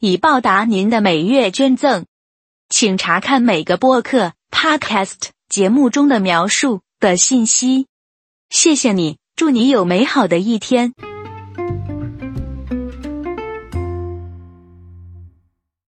以报答您的每月捐赠，请查看每个播客 （podcast） 节目中的描述的信息。谢谢你，祝你有美好的一天。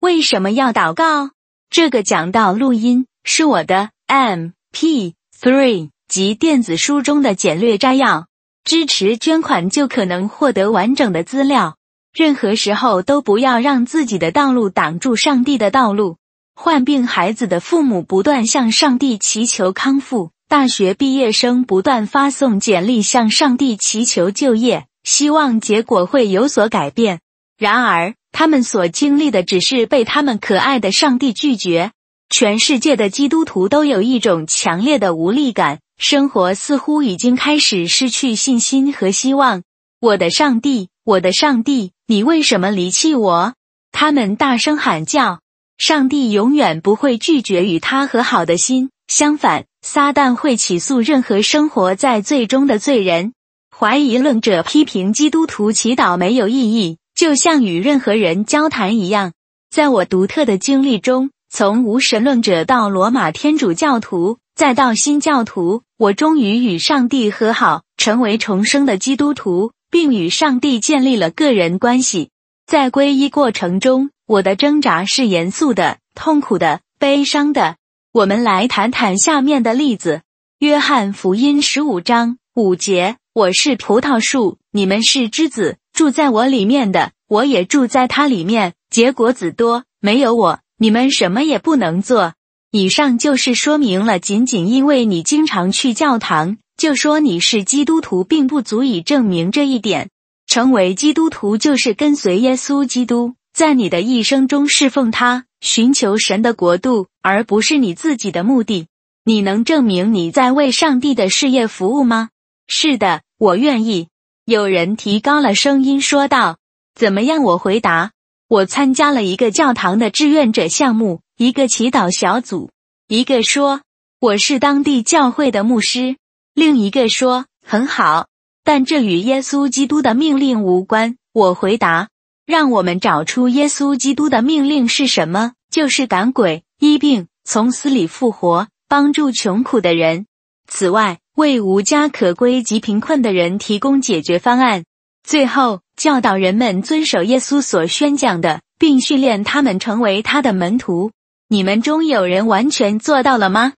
为什么要祷告？这个讲道录音是我的 MP3 及电子书中的简略摘要。支持捐款就可能获得完整的资料。任何时候都不要让自己的道路挡住上帝的道路。患病孩子的父母不断向上帝祈求康复，大学毕业生不断发送简历向上帝祈求就业，希望结果会有所改变。然而，他们所经历的只是被他们可爱的上帝拒绝。全世界的基督徒都有一种强烈的无力感，生活似乎已经开始失去信心和希望。我的上帝，我的上帝。你为什么离弃我？他们大声喊叫。上帝永远不会拒绝与他和好的心，相反，撒旦会起诉任何生活在最终的罪人。怀疑论者批评基督徒祈祷没有意义，就像与任何人交谈一样。在我独特的经历中，从无神论者到罗马天主教徒，再到新教徒，我终于与上帝和好，成为重生的基督徒。并与上帝建立了个人关系。在皈依过程中，我的挣扎是严肃的、痛苦的、悲伤的。我们来谈谈下面的例子：约翰福音十五章五节：“我是葡萄树，你们是枝子，住在我里面的，我也住在它里面，结果子多。没有我，你们什么也不能做。”以上就是说明了，仅仅因为你经常去教堂。就说你是基督徒，并不足以证明这一点。成为基督徒就是跟随耶稣基督，在你的一生中侍奉他，寻求神的国度，而不是你自己的目的。你能证明你在为上帝的事业服务吗？是的，我愿意。有人提高了声音说道：“怎么样？”我回答：“我参加了一个教堂的志愿者项目，一个祈祷小组。”一个说：“我是当地教会的牧师。”另一个说：“很好，但这与耶稣基督的命令无关。”我回答：“让我们找出耶稣基督的命令是什么？就是赶鬼、医病、从死里复活、帮助穷苦的人。此外，为无家可归及贫困的人提供解决方案。最后，教导人们遵守耶稣所宣讲的，并训练他们成为他的门徒。你们中有人完全做到了吗？”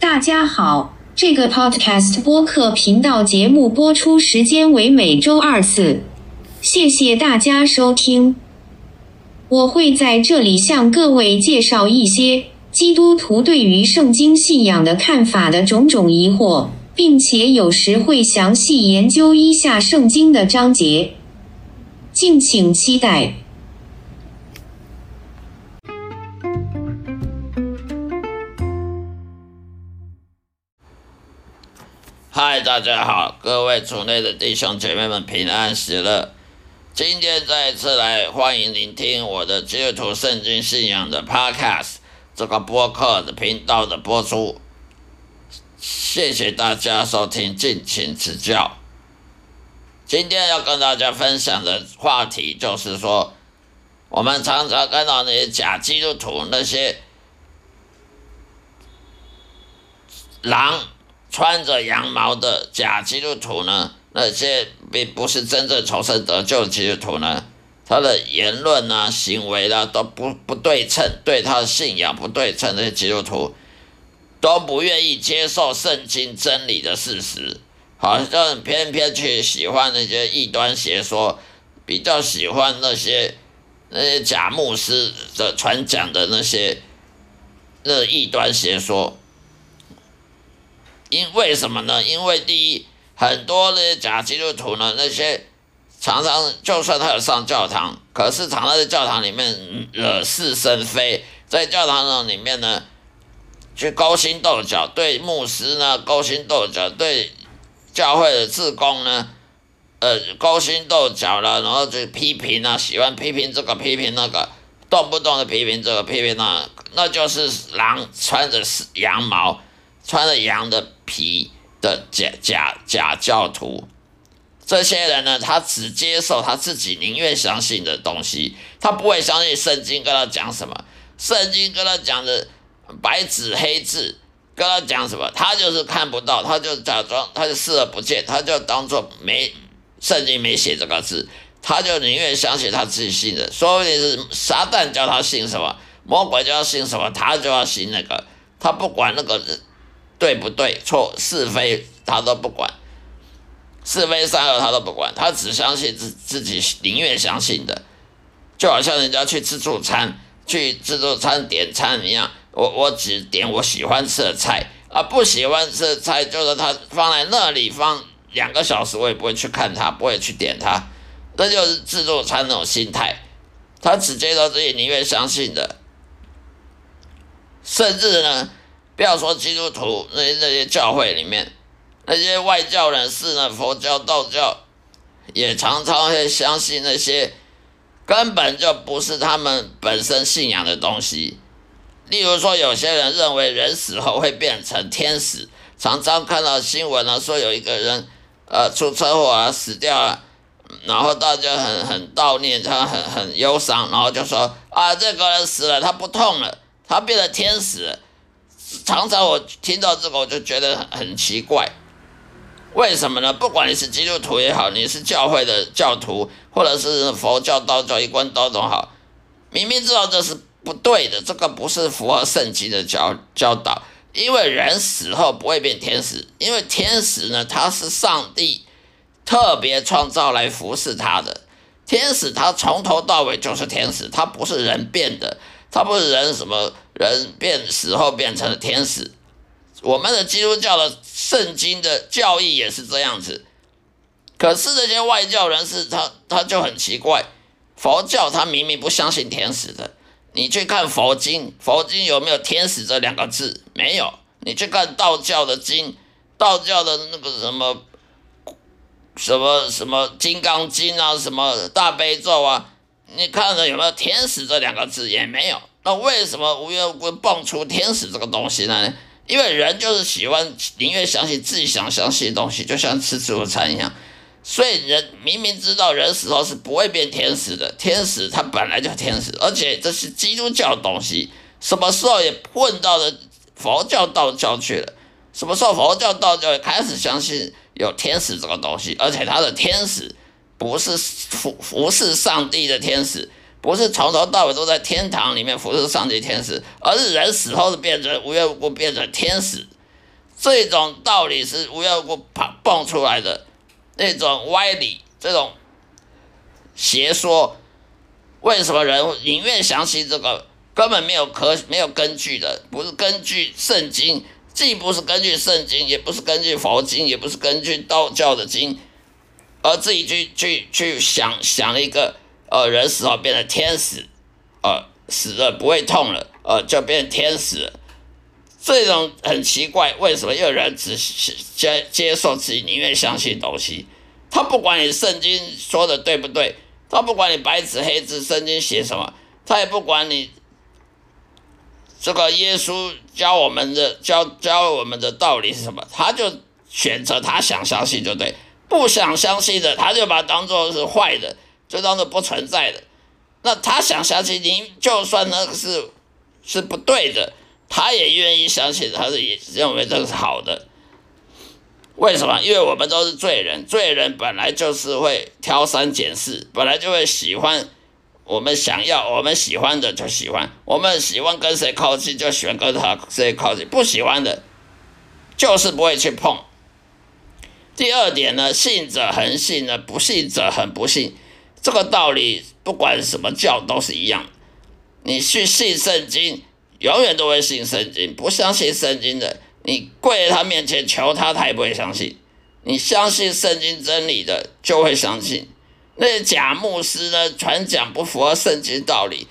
大家好，这个 Podcast 播客频道节目播出时间为每周二次，谢谢大家收听。我会在这里向各位介绍一些基督徒对于圣经信仰的看法的种种疑惑，并且有时会详细研究一下圣经的章节，敬请期待。嗨，大家好，各位族内的弟兄姐妹们平安喜乐。今天再一次来欢迎聆听我的基督徒圣经信仰的 Podcast 这个播客的频道的播出。谢谢大家收听，敬请指教。今天要跟大家分享的话题就是说，我们常常看到那些假基督徒，那些狼。穿着羊毛的假基督徒呢？那些并不是真正重生得救的基督徒呢？他的言论啊、行为啊都不不对称，对他的信仰不对称。那些基督徒都不愿意接受圣经真理的事实，好像偏偏去喜欢那些异端邪说，比较喜欢那些那些假牧师的传讲的那些那异端邪说。因为什么呢？因为第一，很多那些假基督徒呢，那些常常就算他有上教堂，可是常常在教堂里面惹是生非，在教堂里面呢，去勾心斗角，对牧师呢勾心斗角，对教会的志工呢，呃勾心斗角了，然后就批评啊，喜欢批评这个批评那个，动不动的批评这个批评那，那就是狼穿着羊毛，穿了羊的皮的假假假教徒。这些人呢，他只接受他自己宁愿相信的东西，他不会相信圣经跟他讲什么。圣经跟他讲的白纸黑字，跟他讲什么，他就是看不到，他就假装，他就视而不见，他就当做没圣经没写这个字，他就宁愿相信他自己信的。说不定是撒旦叫他信什么，魔鬼叫他信什么，他就要信那个，他不管那个人对不对、错是非，他都不管。是非善恶他都不管，他只相信自自己宁愿相信的，就好像人家去自助餐，去自助餐点餐一样，我我只点我喜欢吃的菜，啊不喜欢吃的菜就是他放在那里放两个小时，我也不会去看他，不会去点他，这就是自助餐那种心态，他只接受自己宁愿相信的，甚至呢，不要说基督徒那些那些教会里面。那些外教人士呢？佛教、道教也常常会相信那些根本就不是他们本身信仰的东西。例如说，有些人认为人死后会变成天使，常常看到新闻呢，说有一个人呃出车祸啊死掉了，然后大家很很悼念他，很很忧伤，然后就说啊这个人死了，他不痛了，他变成天使。常常我听到这个，我就觉得很奇怪。为什么呢？不管你是基督徒也好，你是教会的教徒，或者是佛教、道教一贯道都好，明明知道这是不对的，这个不是符合圣经的教教导。因为人死后不会变天使，因为天使呢，他是上帝特别创造来服侍他的。天使他从头到尾就是天使，他不是人变的，他不是人什么人变死后变成了天使。我们的基督教的圣经的教义也是这样子，可是这些外教人士他他就很奇怪，佛教他明明不相信天使的，你去看佛经，佛经有没有天使这两个字？没有。你去看道教的经，道教的那个什么什么什么金刚经啊，什么大悲咒啊，你看了有没有天使这两个字？也没有。那为什么无缘无故蹦出天使这个东西呢？因为人就是喜欢宁愿相信自己想相信的东西，就像吃自助餐一样。所以人明明知道人死后是不会变天使的，天使他本来就天使，而且这是基督教的东西，什么时候也混到了佛教、道教去了？什么时候佛教、道教也开始相信有天使这个东西？而且他的天使不是服服侍上帝的天使。不是从头到尾都在天堂里面服侍上帝天使，而是人死后是变成无缘无故变成天使，这种道理是无缘无故蹦蹦出来的那种歪理，这种邪说，为什么人宁愿相信这个根本没有可没有根据的，不是根据圣经，既不是根据圣经，也不是根据佛经，也不是根据道教的经，而自己去去去想想了一个。呃，人死后变成天使，呃，死了不会痛了，呃，就变天使。这种很奇怪，为什么？有人只接接受自己宁愿相信东西，他不管你圣经说的对不对，他不管你白纸黑字圣经写什么，他也不管你这个耶稣教我们的教教我们的道理是什么，他就选择他想相信就对，不想相信的，他就把当做是坏的。就当做不存在的，那他想相信您，就算那个是是不对的，他也愿意相信，他是也认为这是好的。为什么？因为我们都是罪人，罪人本来就是会挑三拣四，本来就会喜欢我们想要、我们喜欢的就喜欢，我们喜欢跟谁靠近就喜欢跟他谁靠近，不喜欢的，就是不会去碰。第二点呢，信者恒信呢，不信者恒不信。这个道理，不管什么教都是一样。你去信圣经，永远都会信圣经；不相信圣经的，你跪在他面前求他，他也不会相信。你相信圣经真理的，就会相信。那些假牧师呢传讲不符合圣经道理，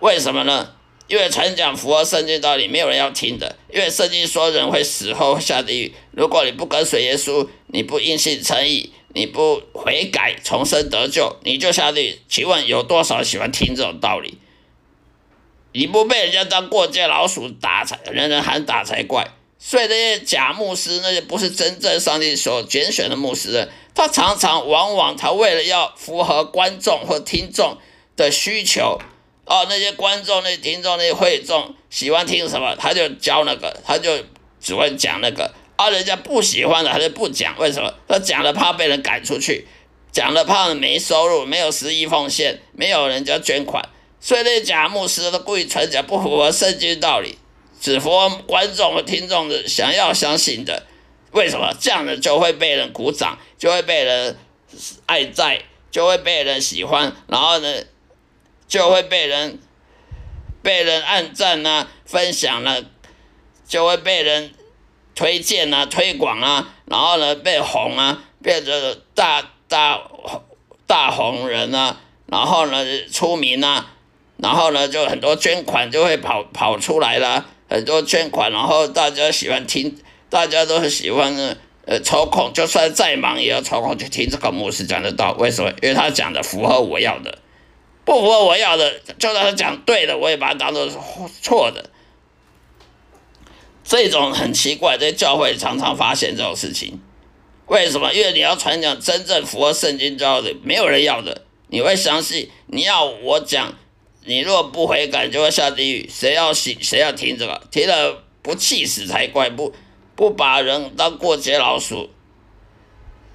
为什么呢？因为传讲符合圣经道理，没有人要听的。因为圣经说人会死后下地狱，如果你不跟随耶稣，你不因信称义，你不悔改重生得救，你就下地。请问有多少喜欢听这种道理？你不被人家当过街老鼠打才，人人喊打才怪。所以那些假牧师，那些不是真正上帝所拣选的牧师，他常常往往他为了要符合观众或听众的需求。哦，那些观众、那些听众、那些会众喜欢听什么，他就教那个，他就只会讲那个。啊，人家不喜欢的，还是不讲。为什么？他讲了怕被人赶出去，讲了怕没收入，没有十亿奉献，没有人家捐款。所以那假牧师都故意传讲不符合圣经道理，只符合观众和听众的想要相信的。为什么？这样的就会被人鼓掌，就会被人爱戴，就会被人喜欢。然后呢？就会被人被人按赞啊，分享了，就会被人推荐啊，推广啊，然后呢被红啊，变成大大大红人啊，然后呢出名啊，然后呢就很多捐款就会跑跑出来了，很多捐款，然后大家喜欢听，大家都很喜欢，呃抽空就算再忙也要抽空去听这个牧师讲的道，为什么？因为他讲的符合我要的。不符合我要的，就算他讲对的，我也把它当做是错的。这种很奇怪，在教会常常发现这种事情。为什么？因为你要传讲真正符合圣经教的，没有人要的。你会相信你要我讲，你若不悔改，就会下地狱。谁要信？谁要听这个？听了不气死才怪！不不把人当过街老鼠，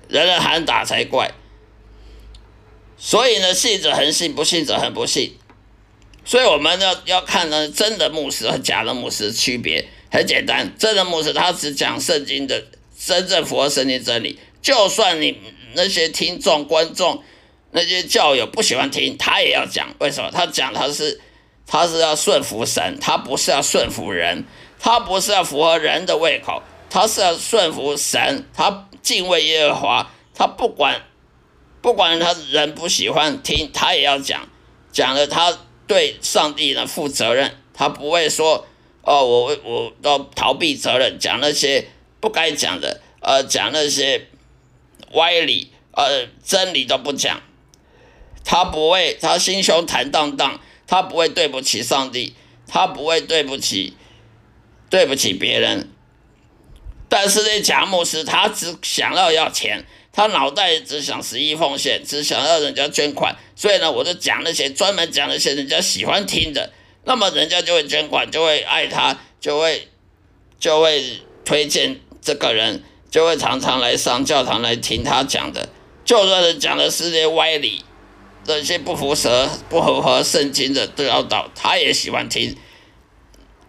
人人喊打才怪。所以呢，信者恒信，不信者恒不信。所以我们要要看呢，真的牧师和假的牧师区别很简单。真的牧师他只讲圣经的真正符合圣经真理，就算你那些听众、观众、那些教友不喜欢听，他也要讲。为什么？他讲他是他是要顺服神，他不是要顺服人，他不是要符合人的胃口，他是要顺服神，他敬畏耶和华，他不管。不管他人不喜欢听，他也要讲，讲了他对上帝呢负责任，他不会说哦，我我都逃避责任，讲那些不该讲的，呃，讲那些歪理，呃，真理都不讲，他不会，他心胸坦荡荡，他不会对不起上帝，他不会对不起对不起别人，但是那贾牧师，他只想要要钱。他脑袋只想十一奉献，只想要人家捐款，所以呢，我就讲那些专门讲那些人家喜欢听的，那么人家就会捐款，就会爱他，就会就会推荐这个人，就会常常来上教堂来听他讲的，就算是讲的是些歪理，这些不符合不符合圣经的都要倒，他也喜欢听，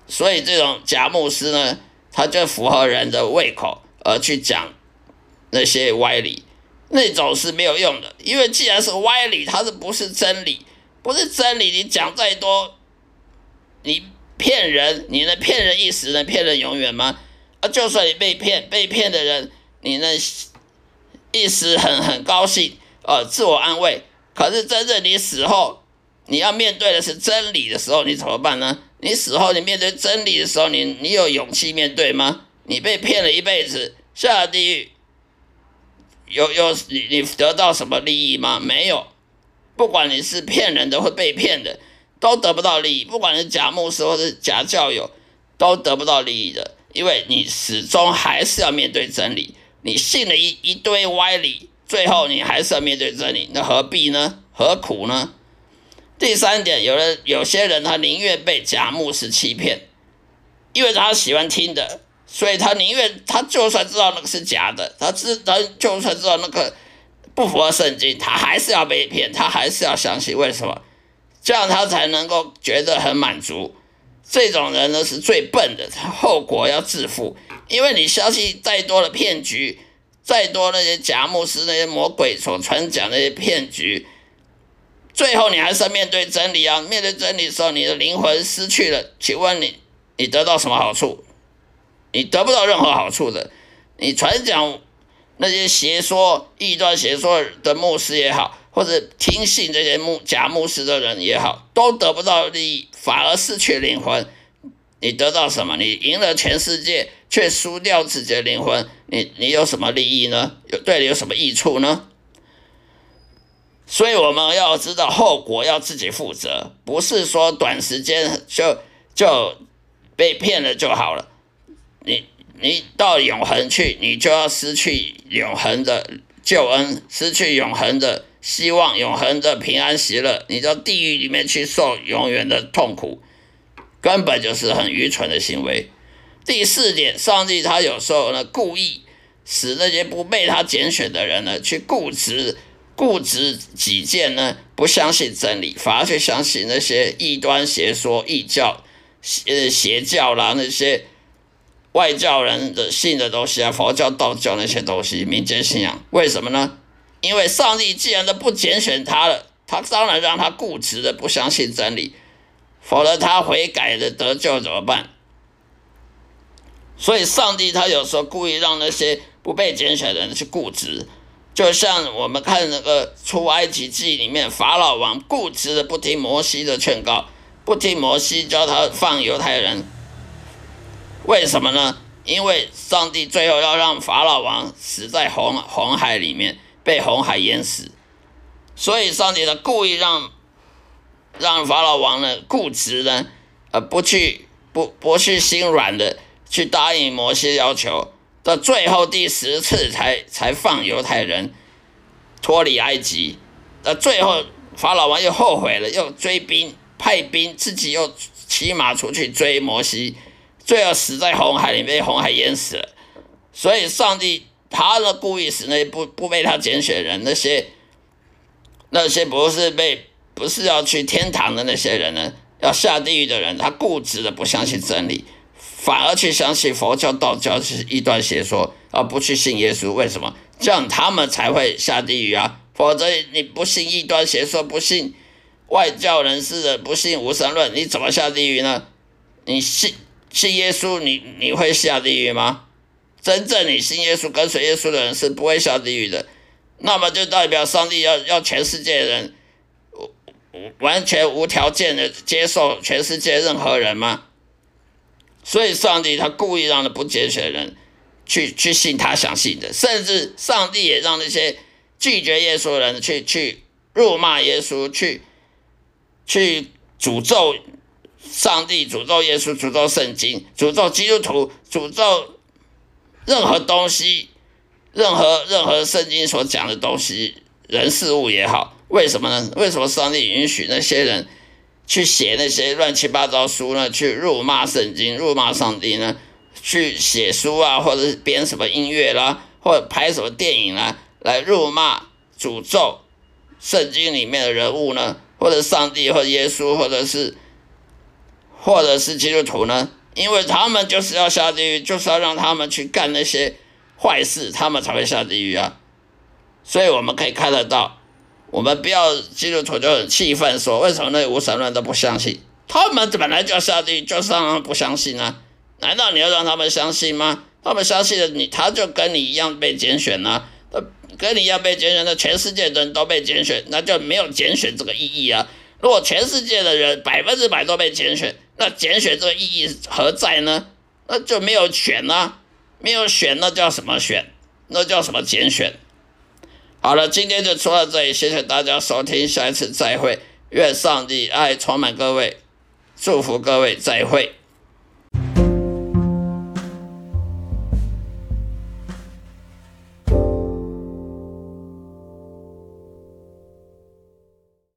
所以这种假牧师呢，他就符合人的胃口而去讲。那些歪理，那种是没有用的，因为既然是歪理，它是不是真理？不是真理，你讲再多，你骗人，你能骗人一时，能骗人永远吗？啊，就算你被骗，被骗的人，你能一时很很高兴，呃，自我安慰。可是真正你死后，你要面对的是真理的时候，你怎么办呢？你死后，你面对真理的时候，你你有勇气面对吗？你被骗了一辈子，下了地狱。有有你你得到什么利益吗？没有，不管你是骗人的或被骗的，都得不到利益。不管是假牧师或是假教友，都得不到利益的，因为你始终还是要面对真理。你信了一一堆歪理，最后你还是要面对真理，那何必呢？何苦呢？第三点，有人有些人他宁愿被假牧师欺骗，因为他喜欢听的。所以他宁愿他就算知道那个是假的，他知他就算知道那个不符合圣经，他还是要被骗，他还是要相信。为什么？这样他才能够觉得很满足。这种人呢是最笨的，他后果要自负。因为你相信再多的骗局，再多那些假牧师、那些魔鬼所传讲那些骗局，最后你还是要面对真理啊！面对真理时候，你的灵魂失去了，请问你，你得到什么好处？你得不到任何好处的。你传讲那些邪说、异端邪说的牧师也好，或者听信这些牧假牧师的人也好，都得不到利益，反而失去灵魂。你得到什么？你赢了全世界，却输掉自己的灵魂，你你有什么利益呢？有对你有什么益处呢？所以我们要知道后果，要自己负责，不是说短时间就就被骗了就好了。你你到永恒去，你就要失去永恒的救恩，失去永恒的希望，永恒的平安喜乐，你到地狱里面去受永远的痛苦，根本就是很愚蠢的行为。第四点，上帝他有时候呢故意使那些不被他拣选的人呢去固执。固执己见呢，不相信真理，反而去相信那些异端邪说、异教、邪邪教啦，那些外教人的信的东西啊，佛教、道教那些东西，民间信仰。为什么呢？因为上帝既然都不拣选他了，他当然让他固执的不相信真理，否则他悔改的得救怎么办？所以，上帝他有时候故意让那些不被拣选的人去固执。就像我们看那个出埃及记里面，法老王固执的不听摩西的劝告，不听摩西教他放犹太人，为什么呢？因为上帝最后要让法老王死在红红海里面，被红海淹死，所以上帝呢故意让让法老王呢固执呢，呃，不去不不去心软的去答应摩西要求。到最后第十次才才放犹太人脱离埃及，那最后法老王又后悔了，又追兵派兵，自己又骑马出去追摩西，最后死在红海里，被红海淹死了。所以上帝他的故意使那些不不被他拣选人，那些那些不是被不是要去天堂的那些人呢，要下地狱的人，他固执的不相信真理。反而去相信佛教、道教是一段邪说，而不去信耶稣。为什么？这样他们才会下地狱啊！否则你不信异端邪说，不信外教人士的，不信无神论，你怎么下地狱呢？你信信耶稣，你你会下地狱吗？真正你信耶稣、跟随耶稣的人是不会下地狱的。那么就代表上帝要要全世界人完全无条件的接受全世界任何人吗？所以，上帝他故意让那不拣选人去去信他相信的，甚至上帝也让那些拒绝耶稣的人去去辱骂耶稣，去去诅咒上帝、诅咒耶稣、诅咒圣经、诅咒基督徒、诅咒任何东西、任何任何圣经所讲的东西、人事物也好。为什么呢？为什么上帝允许那些人？去写那些乱七八糟书呢？去辱骂圣经、辱骂上帝呢？去写书啊，或者编什么音乐啦，或者拍什么电影啦，来辱骂、诅咒圣经里面的人物呢？或者上帝，或者耶稣，或者是，或者是基督徒呢？因为他们就是要下地狱，就是要让他们去干那些坏事，他们才会下地狱啊。所以我们可以看得到。我们不要基督徒就很气愤，说为什么那无神论都不相信？他们本来就要下地狱，就是让他们不相信啊？难道你要让他们相信吗？他们相信了你，他就跟你一样被拣选啊，跟你一样被拣选的，全世界的人都被拣选，那就没有拣选这个意义啊。如果全世界的人百分之百都被拣选，那拣选这个意义何在呢？那就没有选啊，没有选，那叫什么选？那叫什么拣选？好了，今天就说到这里，谢谢大家收听，下一次再会，愿上帝爱充满各位，祝福各位，再会。